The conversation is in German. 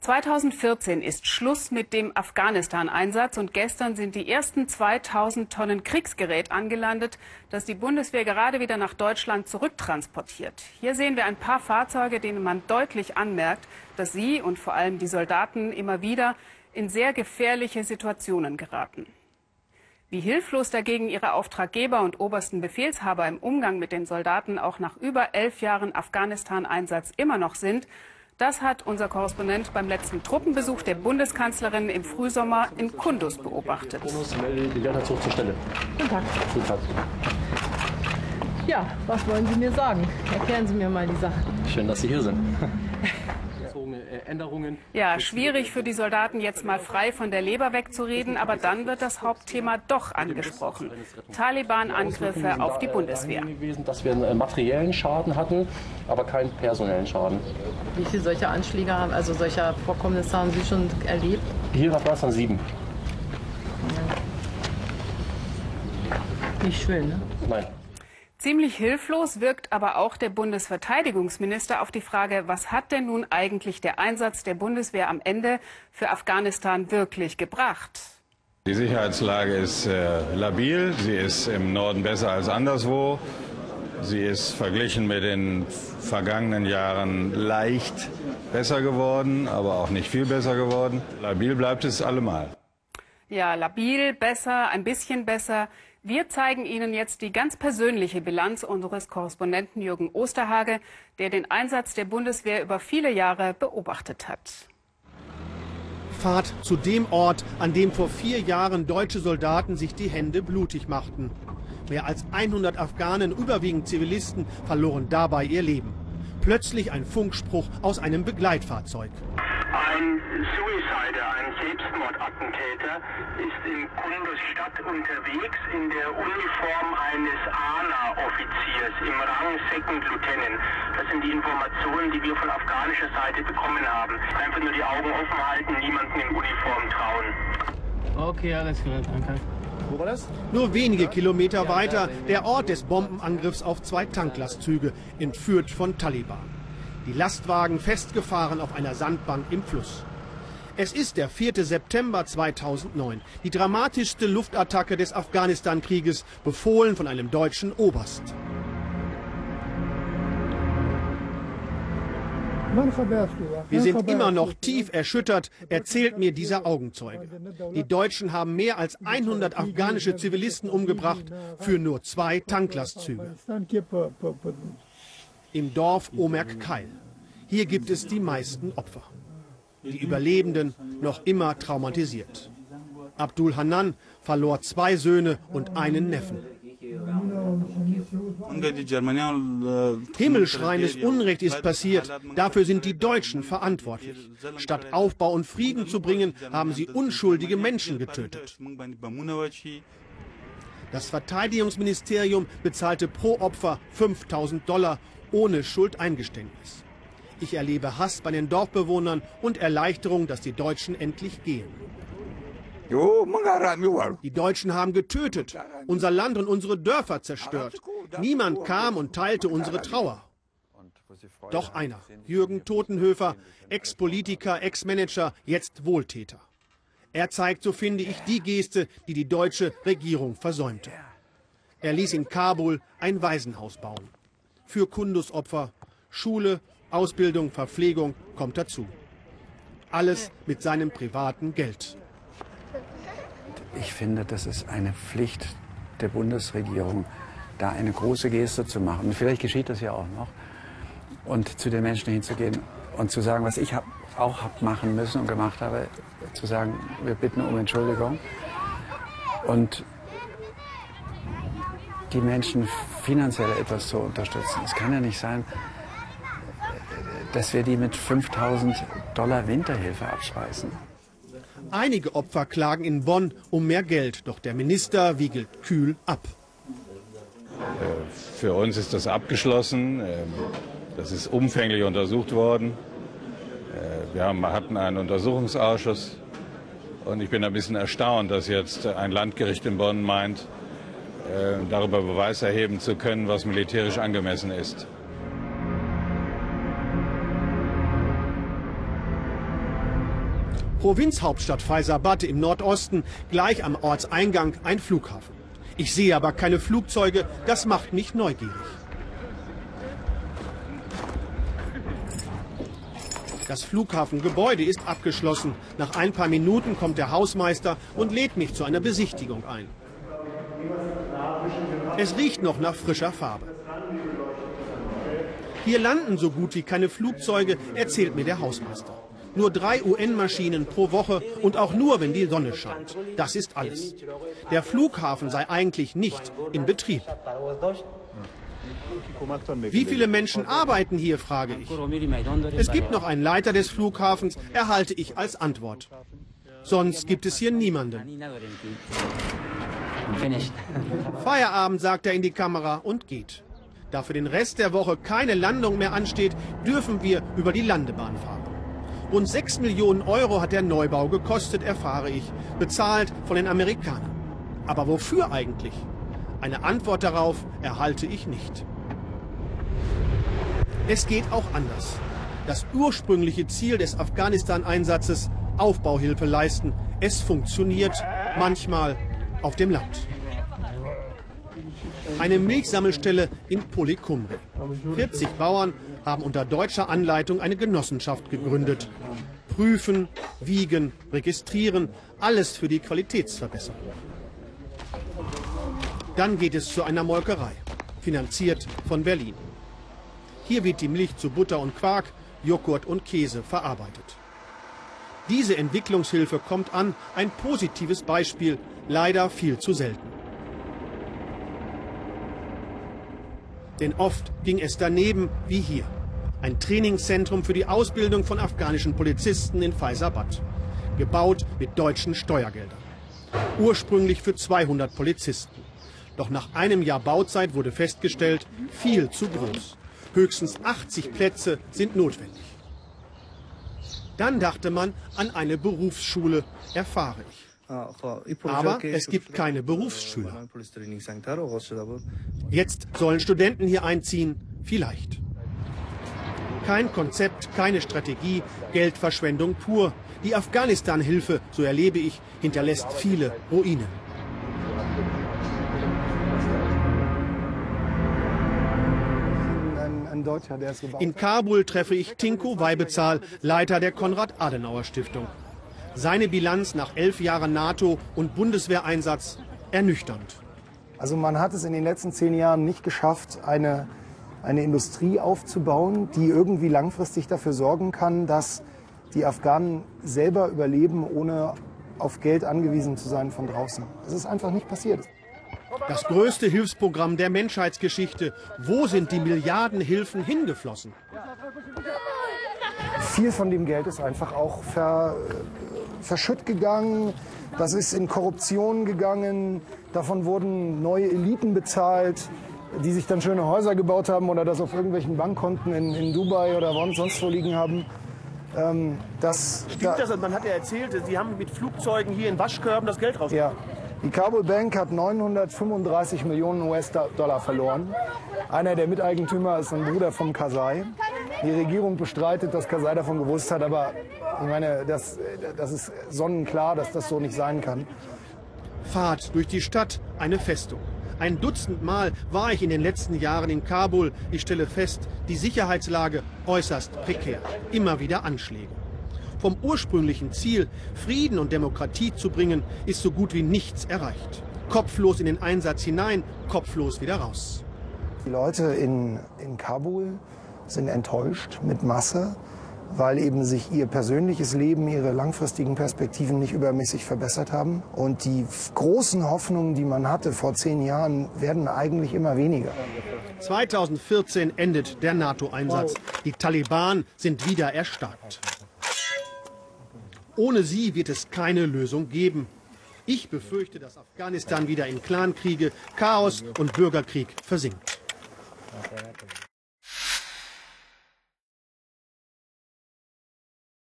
2014 ist Schluss mit dem Afghanistan-Einsatz und gestern sind die ersten 2000 Tonnen Kriegsgerät angelandet, das die Bundeswehr gerade wieder nach Deutschland zurücktransportiert. Hier sehen wir ein paar Fahrzeuge, denen man deutlich anmerkt, dass sie und vor allem die Soldaten immer wieder in sehr gefährliche Situationen geraten. Wie hilflos dagegen ihre Auftraggeber und obersten Befehlshaber im Umgang mit den Soldaten auch nach über elf Jahren Afghanistan-Einsatz immer noch sind, das hat unser Korrespondent beim letzten Truppenbesuch der Bundeskanzlerin im Frühsommer in Kundus beobachtet. Die Werterzug zur Stelle. Guten Tag. Guten Tag. Ja, was wollen Sie mir sagen? Erklären Sie mir mal die Sache. Schön, dass Sie hier sind. Änderungen. Ja, schwierig für die Soldaten jetzt mal frei von der Leber wegzureden, aber dann wird das Hauptthema doch angesprochen. Taliban-Angriffe auf die Bundeswehr. Gewesen, dass wir einen materiellen Schaden hatten, aber keinen personellen Schaden. Wie viele solche Anschläge haben, also solcher Vorkommnisse haben Sie schon erlebt? Hier nach Afghanistan sieben. Nicht schön, ne? Nein. Ziemlich hilflos wirkt aber auch der Bundesverteidigungsminister auf die Frage, was hat denn nun eigentlich der Einsatz der Bundeswehr am Ende für Afghanistan wirklich gebracht? Die Sicherheitslage ist äh, labil, sie ist im Norden besser als anderswo. Sie ist verglichen mit den vergangenen Jahren leicht besser geworden, aber auch nicht viel besser geworden. Labil bleibt es allemal. Ja, labil, besser, ein bisschen besser. Wir zeigen Ihnen jetzt die ganz persönliche Bilanz unseres Korrespondenten Jürgen Osterhage, der den Einsatz der Bundeswehr über viele Jahre beobachtet hat. Fahrt zu dem Ort, an dem vor vier Jahren deutsche Soldaten sich die Hände blutig machten. Mehr als 100 Afghanen, überwiegend Zivilisten, verloren dabei ihr Leben. Plötzlich ein Funkspruch aus einem Begleitfahrzeug. Ein Suicider, ein Selbstmordattentäter, ist in Kunduz Stadt unterwegs in der Uniform eines ANA-Offiziers im Rang Second Lieutenant. Das sind die Informationen, die wir von afghanischer Seite bekommen haben. Einfach nur die Augen offen halten, niemanden in Uniform trauen. Okay, alles klar, danke. Wo war das? Nur wenige Kilometer weiter der Ort des Bombenangriffs auf zwei Tanklastzüge, entführt von Taliban. Die Lastwagen festgefahren auf einer Sandbank im Fluss. Es ist der 4. September 2009, die dramatischste Luftattacke des Afghanistan-Krieges, befohlen von einem deutschen Oberst. Wir sind immer noch tief erschüttert, erzählt mir dieser Augenzeuge. Die Deutschen haben mehr als 100 afghanische Zivilisten umgebracht für nur zwei Tanklastzüge. Im Dorf Omerk Keil. Hier gibt es die meisten Opfer. Die Überlebenden noch immer traumatisiert. Abdul Hanan verlor zwei Söhne und einen Neffen. Himmelschreiendes Unrecht ist passiert. Dafür sind die Deutschen verantwortlich. Statt Aufbau und Frieden zu bringen, haben sie unschuldige Menschen getötet. Das Verteidigungsministerium bezahlte pro Opfer 5000 Dollar ohne Schuldeingeständnis. Ich erlebe Hass bei den Dorfbewohnern und Erleichterung, dass die Deutschen endlich gehen. Die Deutschen haben getötet, unser Land und unsere Dörfer zerstört. Niemand kam und teilte unsere Trauer. Doch einer, Jürgen Totenhöfer, Ex-Politiker, Ex-Manager, jetzt Wohltäter. Er zeigt, so finde ich, die Geste, die die deutsche Regierung versäumte. Er ließ in Kabul ein Waisenhaus bauen. Für Kundusopfer, Schule, Ausbildung, Verpflegung kommt dazu. Alles mit seinem privaten Geld. Ich finde, das ist eine Pflicht der Bundesregierung, da eine große Geste zu machen. Und vielleicht geschieht das ja auch noch. Und zu den Menschen hinzugehen und zu sagen, was ich hab, auch habe machen müssen und gemacht habe, zu sagen, wir bitten um Entschuldigung. Und die Menschen finanziell etwas zu unterstützen. Es kann ja nicht sein, dass wir die mit 5000 Dollar Winterhilfe abspeisen. Einige Opfer klagen in Bonn um mehr Geld, doch der Minister wiegelt kühl ab. Für uns ist das abgeschlossen. Das ist umfänglich untersucht worden. Wir haben, hatten einen Untersuchungsausschuss und ich bin ein bisschen erstaunt, dass jetzt ein Landgericht in Bonn meint, darüber Beweis erheben zu können, was militärisch angemessen ist. Provinzhauptstadt Faisabad im Nordosten, gleich am Ortseingang ein Flughafen. Ich sehe aber keine Flugzeuge, das macht mich neugierig. Das Flughafengebäude ist abgeschlossen. Nach ein paar Minuten kommt der Hausmeister und lädt mich zu einer Besichtigung ein. Es riecht noch nach frischer Farbe. Hier landen so gut wie keine Flugzeuge, erzählt mir der Hausmeister. Nur drei UN-Maschinen pro Woche und auch nur, wenn die Sonne scheint. Das ist alles. Der Flughafen sei eigentlich nicht in Betrieb. Wie viele Menschen arbeiten hier, frage ich. Es gibt noch einen Leiter des Flughafens, erhalte ich als Antwort. Sonst gibt es hier niemanden. Feierabend, sagt er in die Kamera und geht. Da für den Rest der Woche keine Landung mehr ansteht, dürfen wir über die Landebahn fahren. Rund 6 Millionen Euro hat der Neubau gekostet, erfahre ich, bezahlt von den Amerikanern. Aber wofür eigentlich? Eine Antwort darauf erhalte ich nicht. Es geht auch anders. Das ursprüngliche Ziel des Afghanistan-Einsatzes, Aufbauhilfe leisten, es funktioniert manchmal auf dem Land. Eine Milchsammelstelle in Polikumri. 40 Bauern haben unter deutscher Anleitung eine Genossenschaft gegründet. Prüfen, wiegen, registrieren, alles für die Qualitätsverbesserung. Dann geht es zu einer Molkerei, finanziert von Berlin. Hier wird die Milch zu Butter und Quark, Joghurt und Käse verarbeitet. Diese Entwicklungshilfe kommt an, ein positives Beispiel, leider viel zu selten. Denn oft ging es daneben wie hier. Ein Trainingszentrum für die Ausbildung von afghanischen Polizisten in Faisabad. Gebaut mit deutschen Steuergeldern. Ursprünglich für 200 Polizisten. Doch nach einem Jahr Bauzeit wurde festgestellt, viel zu groß. Höchstens 80 Plätze sind notwendig. Dann dachte man an eine Berufsschule, erfahre ich. Aber es gibt keine Berufsschüler. Jetzt sollen Studenten hier einziehen, vielleicht. Kein Konzept, keine Strategie, Geldverschwendung pur. Die Afghanistan-Hilfe, so erlebe ich, hinterlässt viele Ruinen. In Kabul treffe ich Tinko Weibezahl, Leiter der Konrad-Adenauer-Stiftung. Seine Bilanz nach elf Jahren NATO- und Bundeswehreinsatz ernüchternd. Also man hat es in den letzten zehn Jahren nicht geschafft, eine, eine Industrie aufzubauen, die irgendwie langfristig dafür sorgen kann, dass die Afghanen selber überleben, ohne auf Geld angewiesen zu sein von draußen. Das ist einfach nicht passiert. Das größte Hilfsprogramm der Menschheitsgeschichte. Wo sind die Milliardenhilfen hingeflossen? Viel von dem Geld ist einfach auch ver, verschütt gegangen. Das ist in Korruption gegangen. Davon wurden neue Eliten bezahlt, die sich dann schöne Häuser gebaut haben oder das auf irgendwelchen Bankkonten in, in Dubai oder sonst wo liegen haben. Ähm, das, Stimmt da, das? Man hat ja erzählt, Sie haben mit Flugzeugen hier in Waschkörben das Geld raus. Ja. Die Kabul Bank hat 935 Millionen US-Dollar verloren. Einer der Miteigentümer ist ein Bruder vom Kasai. Die Regierung bestreitet, dass Kasai davon gewusst hat, aber ich meine, das, das ist sonnenklar, dass das so nicht sein kann. Fahrt durch die Stadt, eine Festung. Ein Dutzend Mal war ich in den letzten Jahren in Kabul. Ich stelle fest, die Sicherheitslage äußerst prekär. Immer wieder Anschläge. Vom ursprünglichen Ziel, Frieden und Demokratie zu bringen, ist so gut wie nichts erreicht. Kopflos in den Einsatz hinein, kopflos wieder raus. Die Leute in, in Kabul sind enttäuscht mit Masse, weil eben sich ihr persönliches Leben, ihre langfristigen Perspektiven nicht übermäßig verbessert haben. Und die großen Hoffnungen, die man hatte vor zehn Jahren, werden eigentlich immer weniger. 2014 endet der NATO-Einsatz. Die Taliban sind wieder erstarkt. Ohne sie wird es keine Lösung geben. Ich befürchte, dass Afghanistan wieder in Clankriege, Chaos und Bürgerkrieg versinkt.